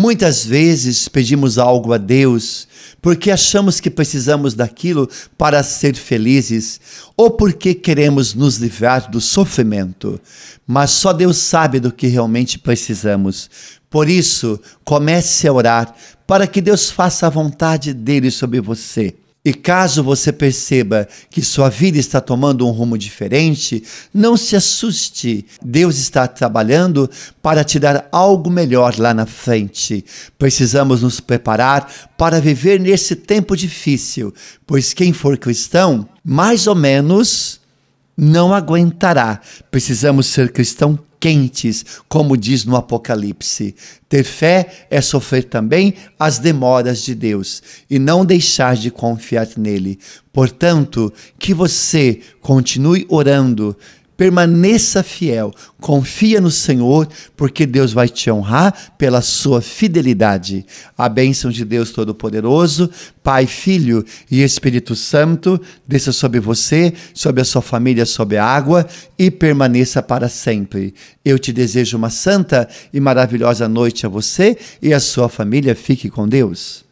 Muitas vezes pedimos algo a Deus porque achamos que precisamos daquilo para ser felizes ou porque queremos nos livrar do sofrimento, mas só Deus sabe do que realmente precisamos. Por isso, comece a orar para que Deus faça a vontade dele sobre você. E caso você perceba que sua vida está tomando um rumo diferente, não se assuste. Deus está trabalhando para te dar algo melhor lá na frente. Precisamos nos preparar para viver nesse tempo difícil, pois quem for cristão, mais ou menos, não aguentará. Precisamos ser cristão quentes, como diz no Apocalipse. Ter fé é sofrer também as demoras de Deus e não deixar de confiar nele. Portanto, que você continue orando, permaneça fiel, confia no Senhor, porque Deus vai te honrar pela sua fidelidade. A bênção de Deus Todo-Poderoso, Pai, Filho e Espírito Santo, desça sobre você, sobre a sua família, sobre a água e permaneça para sempre. Eu te desejo uma santa e maravilhosa noite a você e a sua família. Fique com Deus.